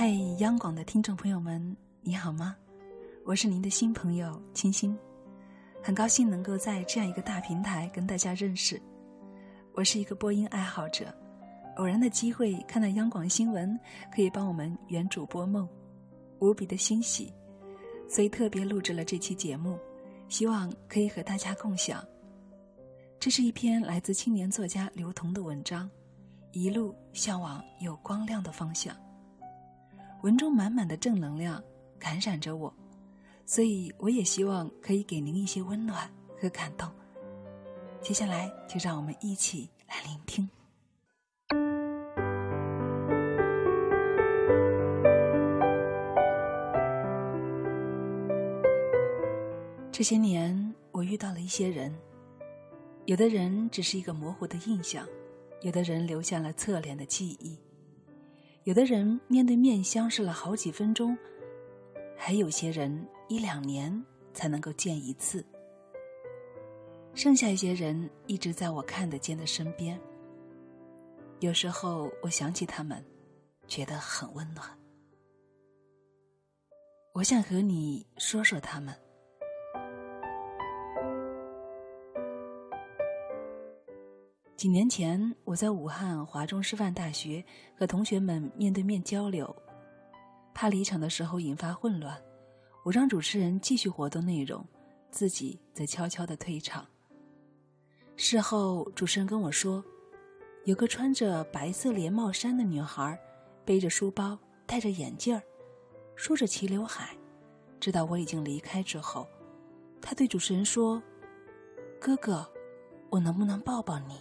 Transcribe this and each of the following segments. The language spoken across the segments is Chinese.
嗨，央广的听众朋友们，你好吗？我是您的新朋友清新，很高兴能够在这样一个大平台跟大家认识。我是一个播音爱好者，偶然的机会看到央广新闻可以帮我们圆主播梦，无比的欣喜，所以特别录制了这期节目，希望可以和大家共享。这是一篇来自青年作家刘同的文章，《一路向往有光亮的方向》。文中满满的正能量感染着我，所以我也希望可以给您一些温暖和感动。接下来就让我们一起来聆听。这些年，我遇到了一些人，有的人只是一个模糊的印象，有的人留下了侧脸的记忆。有的人面对面相视了好几分钟，还有些人一两年才能够见一次。剩下一些人一直在我看得见的身边。有时候我想起他们，觉得很温暖。我想和你说说他们。几年前，我在武汉华中师范大学和同学们面对面交流，怕离场的时候引发混乱，我让主持人继续活动内容，自己则悄悄的退场。事后，主持人跟我说，有个穿着白色连帽衫的女孩，背着书包，戴着眼镜儿，梳着齐刘海，知道我已经离开之后，她对主持人说：“哥哥，我能不能抱抱你？”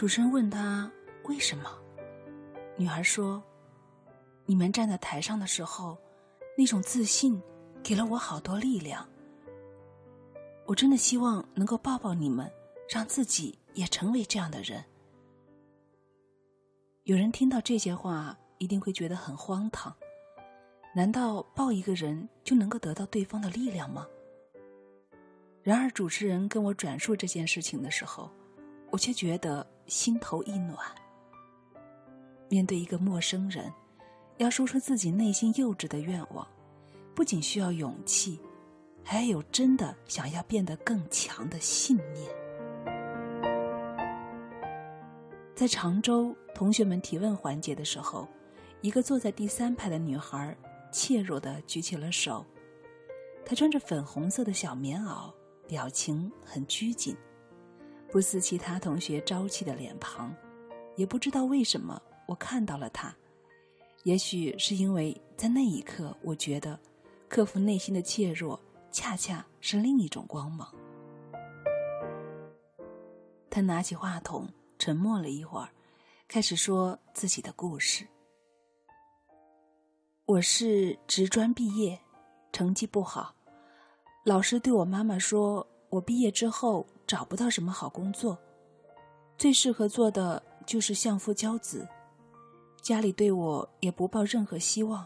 主持人问他为什么，女孩说：“你们站在台上的时候，那种自信给了我好多力量。我真的希望能够抱抱你们，让自己也成为这样的人。”有人听到这些话，一定会觉得很荒唐。难道抱一个人就能够得到对方的力量吗？然而，主持人跟我转述这件事情的时候，我却觉得。心头一暖。面对一个陌生人，要说出自己内心幼稚的愿望，不仅需要勇气，还有真的想要变得更强的信念。在常州同学们提问环节的时候，一个坐在第三排的女孩怯弱的举起了手，她穿着粉红色的小棉袄，表情很拘谨。不似其他同学朝气的脸庞，也不知道为什么我看到了他。也许是因为在那一刻，我觉得克服内心的怯弱，恰恰是另一种光芒。他拿起话筒，沉默了一会儿，开始说自己的故事。我是职专毕业，成绩不好，老师对我妈妈说。我毕业之后找不到什么好工作，最适合做的就是相夫教子，家里对我也不抱任何希望。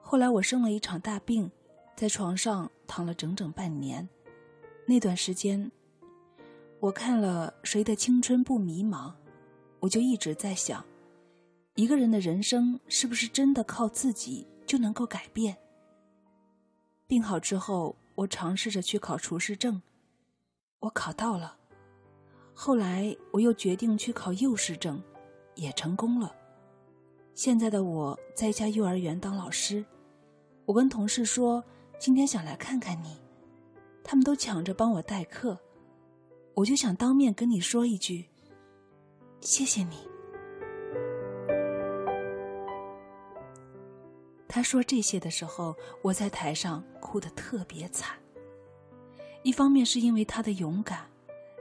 后来我生了一场大病，在床上躺了整整半年。那段时间，我看了《谁的青春不迷茫》，我就一直在想，一个人的人生是不是真的靠自己就能够改变？病好之后。我尝试着去考厨师证，我考到了。后来我又决定去考幼师证，也成功了。现在的我在一家幼儿园当老师，我跟同事说今天想来看看你，他们都抢着帮我代课，我就想当面跟你说一句，谢谢你。他说这些的时候，我在台上哭得特别惨。一方面是因为他的勇敢，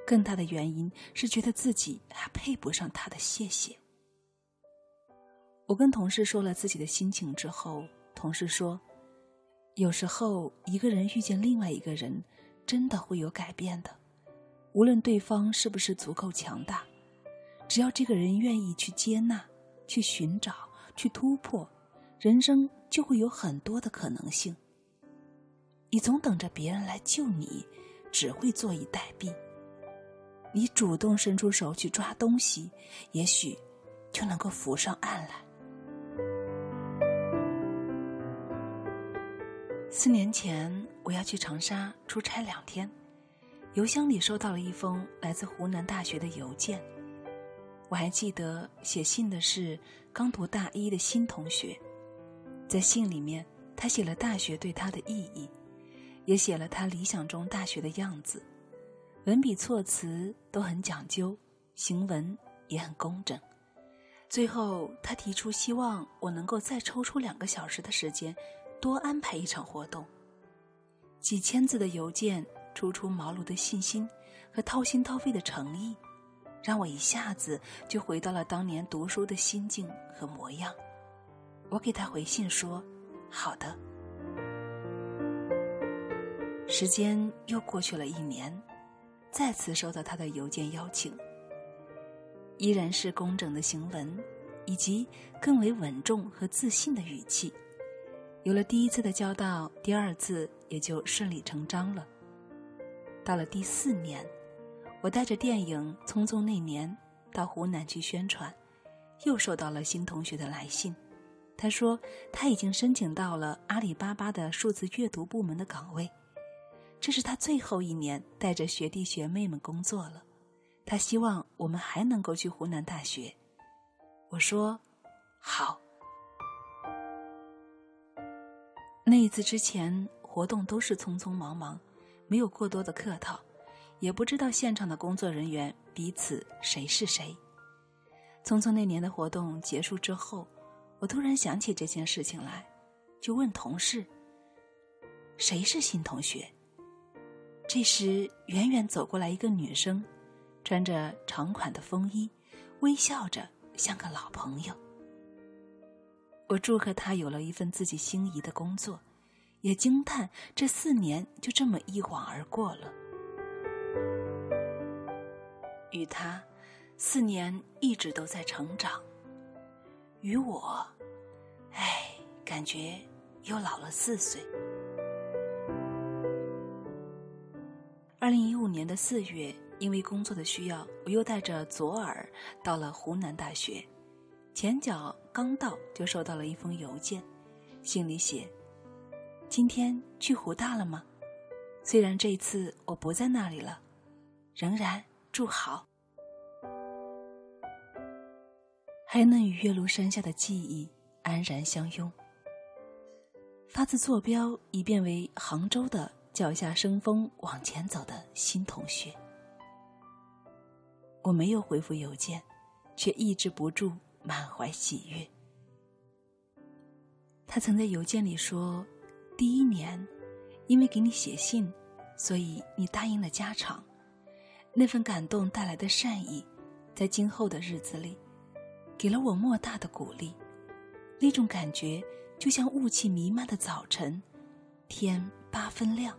更大的原因是觉得自己还配不上他的谢谢。我跟同事说了自己的心情之后，同事说：“有时候一个人遇见另外一个人，真的会有改变的，无论对方是不是足够强大，只要这个人愿意去接纳、去寻找、去突破。”人生就会有很多的可能性。你总等着别人来救你，只会坐以待毙。你主动伸出手去抓东西，也许就能够浮上岸来。四年前，我要去长沙出差两天，邮箱里收到了一封来自湖南大学的邮件。我还记得写信的是刚读大一的新同学，在信里面，他写了大学对他的意义，也写了他理想中大学的样子，文笔措辞都很讲究，行文也很工整。最后，他提出希望我能够再抽出两个小时的时间。多安排一场活动。几千字的邮件，初出茅庐的信心和掏心掏肺的诚意，让我一下子就回到了当年读书的心境和模样。我给他回信说：“好的。”时间又过去了一年，再次收到他的邮件邀请，依然是工整的行文，以及更为稳重和自信的语气。有了第一次的交道，第二次也就顺理成章了。到了第四年，我带着电影《匆匆那年》到湖南去宣传，又收到了新同学的来信。他说他已经申请到了阿里巴巴的数字阅读部门的岗位，这是他最后一年带着学弟学妹们工作了。他希望我们还能够去湖南大学。我说好。那一次之前，活动都是匆匆忙忙，没有过多的客套，也不知道现场的工作人员彼此谁是谁。匆匆那年的活动结束之后，我突然想起这件事情来，就问同事：“谁是新同学？”这时，远远走过来一个女生，穿着长款的风衣，微笑着，像个老朋友。我祝贺她有了一份自己心仪的工作，也惊叹这四年就这么一晃而过了。与他，四年一直都在成长；与我，哎，感觉又老了四岁。二零一五年的四月，因为工作的需要，我又带着左耳到了湖南大学。前脚刚到，就收到了一封邮件，信里写：“今天去湖大了吗？虽然这次我不在那里了，仍然祝好。”还能与岳麓山下的记忆安然相拥。发自坐标已变为杭州的脚下生风往前走的新同学，我没有回复邮件，却抑制不住。满怀喜悦。他曾在邮件里说：“第一年，因为给你写信，所以你答应了家常。那份感动带来的善意，在今后的日子里，给了我莫大的鼓励。那种感觉就像雾气弥漫的早晨，天八分亮，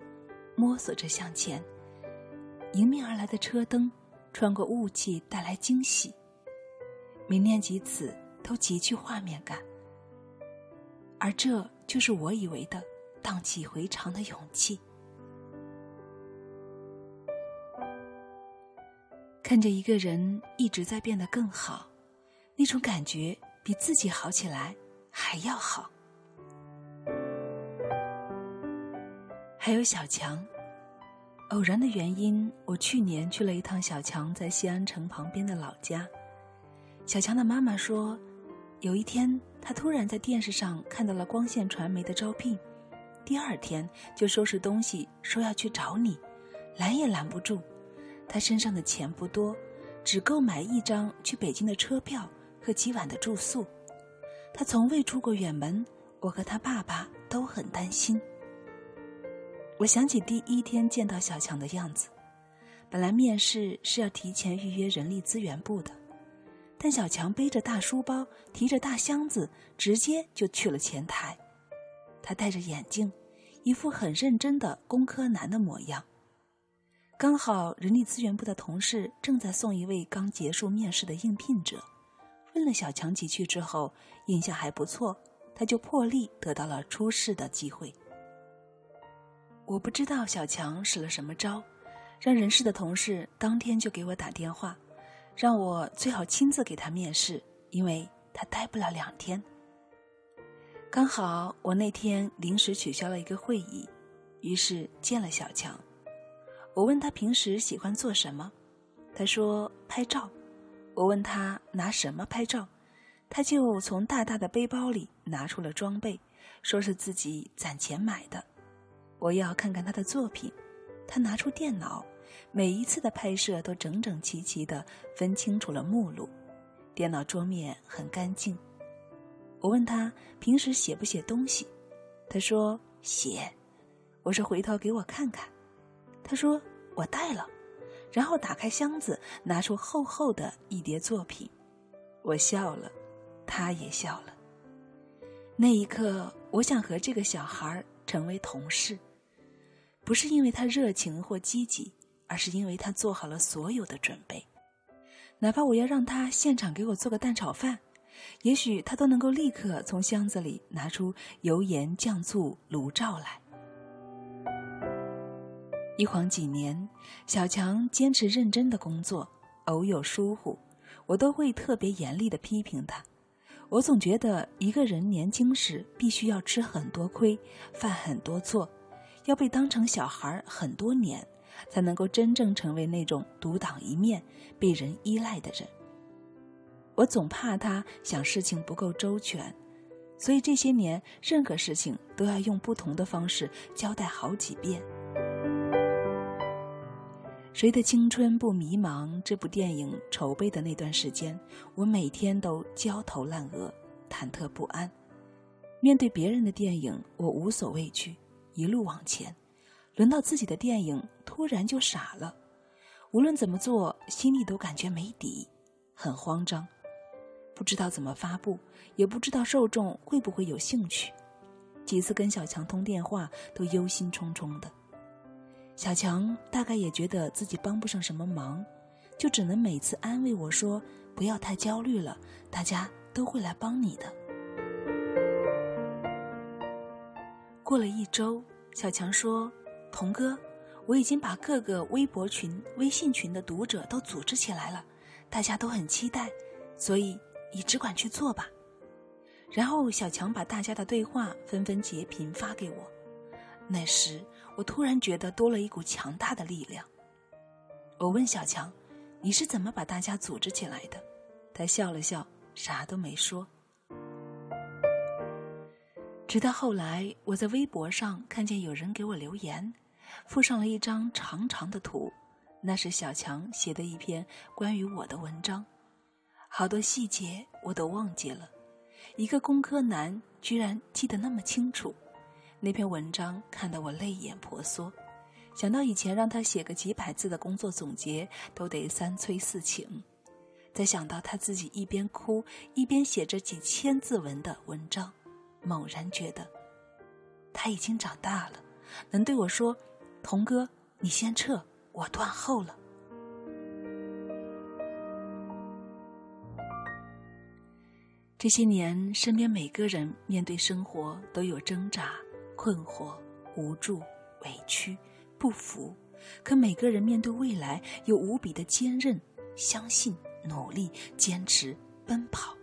摸索着向前，迎面而来的车灯穿过雾气带来惊喜。”每念及此，都极具画面感，而这就是我以为的荡气回肠的勇气。看着一个人一直在变得更好，那种感觉比自己好起来还要好。还有小强，偶然的原因，我去年去了一趟小强在西安城旁边的老家。小强的妈妈说，有一天他突然在电视上看到了光线传媒的招聘，第二天就收拾东西说要去找你，拦也拦不住。他身上的钱不多，只够买一张去北京的车票和几晚的住宿。他从未出过远门，我和他爸爸都很担心。我想起第一天见到小强的样子，本来面试是要提前预约人力资源部的。但小强背着大书包，提着大箱子，直接就去了前台。他戴着眼镜，一副很认真的工科男的模样。刚好人力资源部的同事正在送一位刚结束面试的应聘者，问了小强几句之后，印象还不错，他就破例得到了出试的机会。我不知道小强使了什么招，让人事的同事当天就给我打电话。让我最好亲自给他面试，因为他待不了两天。刚好我那天临时取消了一个会议，于是见了小强。我问他平时喜欢做什么，他说拍照。我问他拿什么拍照，他就从大大的背包里拿出了装备，说是自己攒钱买的。我要看看他的作品，他拿出电脑，每一次的拍摄都整整齐齐的分清楚了目录，电脑桌面很干净。我问他平时写不写东西，他说写。我说回头给我看看。他说：“我带了。”然后打开箱子，拿出厚厚的一叠作品。我笑了，他也笑了。那一刻，我想和这个小孩成为同事，不是因为他热情或积极，而是因为他做好了所有的准备。哪怕我要让他现场给我做个蛋炒饭，也许他都能够立刻从箱子里拿出油盐酱醋炉灶来。一晃几年，小强坚持认真的工作，偶有疏忽，我都会特别严厉的批评他。我总觉得一个人年轻时必须要吃很多亏，犯很多错，要被当成小孩很多年，才能够真正成为那种独当一面、被人依赖的人。我总怕他想事情不够周全，所以这些年任何事情都要用不同的方式交代好几遍。谁的青春不迷茫？这部电影筹备的那段时间，我每天都焦头烂额、忐忑不安。面对别人的电影，我无所畏惧，一路往前；轮到自己的电影，突然就傻了。无论怎么做，心里都感觉没底，很慌张，不知道怎么发布，也不知道受众会不会有兴趣。几次跟小强通电话，都忧心忡忡的。小强大概也觉得自己帮不上什么忙，就只能每次安慰我说：“不要太焦虑了，大家都会来帮你的。”过了一周，小强说：“童哥，我已经把各个微博群、微信群的读者都组织起来了，大家都很期待，所以你只管去做吧。”然后小强把大家的对话纷纷截屏发给我。那时，我突然觉得多了一股强大的力量。我问小强：“你是怎么把大家组织起来的？”他笑了笑，啥都没说。直到后来，我在微博上看见有人给我留言，附上了一张长长的图，那是小强写的一篇关于我的文章，好多细节我都忘记了，一个工科男居然记得那么清楚。那篇文章看得我泪眼婆娑，想到以前让他写个几百字的工作总结都得三催四请，再想到他自己一边哭一边写着几千字文的文章，猛然觉得他已经长大了，能对我说：“童哥，你先撤，我断后了。”这些年，身边每个人面对生活都有挣扎。困惑、无助、委屈、不服，可每个人面对未来又无比的坚韧、相信、努力、坚持、奔跑。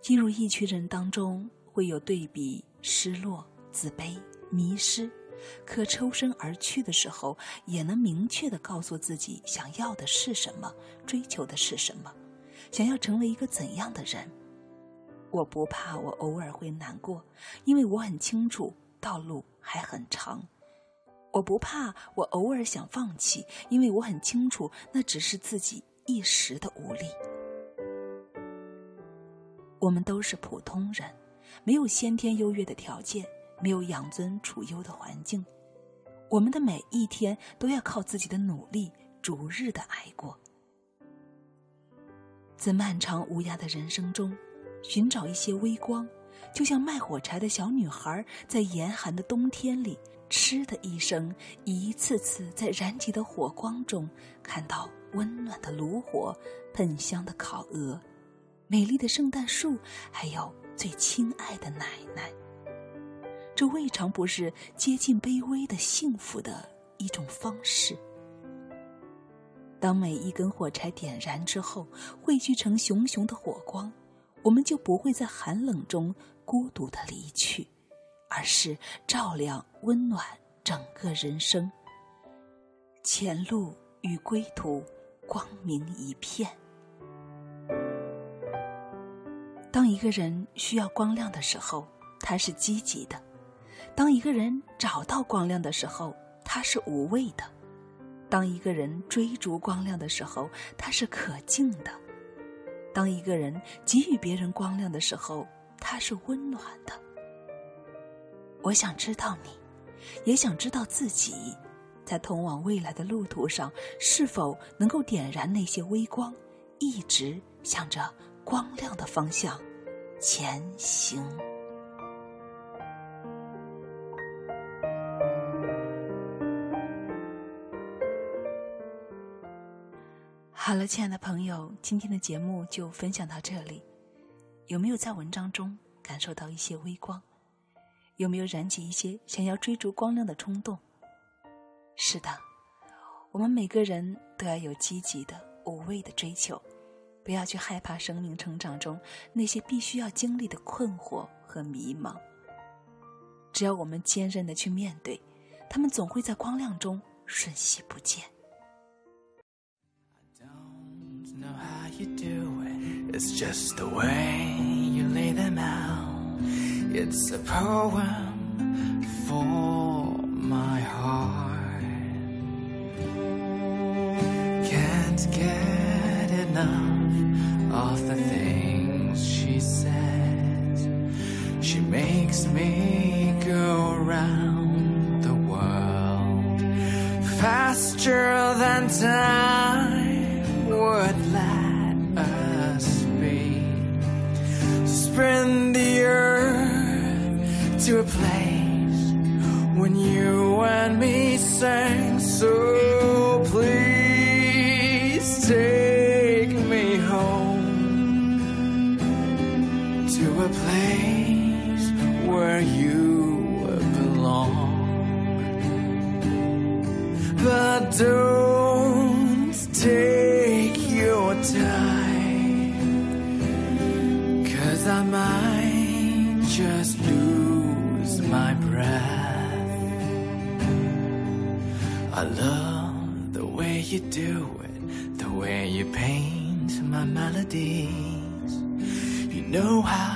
进入一群人当中，会有对比、失落、自卑、迷失，可抽身而去的时候，也能明确的告诉自己想要的是什么，追求的是什么，想要成为一个怎样的人。我不怕，我偶尔会难过，因为我很清楚道路还很长。我不怕，我偶尔想放弃，因为我很清楚那只是自己一时的无力。我们都是普通人，没有先天优越的条件，没有养尊处优的环境，我们的每一天都要靠自己的努力，逐日的挨过。在漫长无涯的人生中。寻找一些微光，就像卖火柴的小女孩在严寒的冬天里，嗤的一声，一次次在燃起的火光中看到温暖的炉火、喷香的烤鹅、美丽的圣诞树，还有最亲爱的奶奶。这未尝不是接近卑微的幸福的一种方式。当每一根火柴点燃之后，汇聚成熊熊的火光，我们就不会在寒冷中孤独的离去，而是照亮、温暖整个人生。前路与归途，光明一片。当一个人需要光亮的时候，他是积极的；当一个人找到光亮的时候，他是无畏的；当一个人追逐光亮的时候，他是可敬的；当一个人给予别人光亮的时候，他是温暖的。我想知道你，也想知道自己，在通往未来的路途上，是否能够点燃那些微光，一直向着。光亮的方向前行。好了，亲爱的朋友，今天的节目就分享到这里。有没有在文章中感受到一些微光？有没有燃起一些想要追逐光亮的冲动？是的，我们每个人都要有积极的、无畏的追求。不要去害怕生命成长中那些必须要经历的困惑和迷茫。只要我们坚韧的去面对，他们总会在光亮中瞬息不见。Of the things she says. She makes me go round the world faster than time don't take your time, cause I might just lose my breath. I love the way you do it, the way you paint my melodies. You know how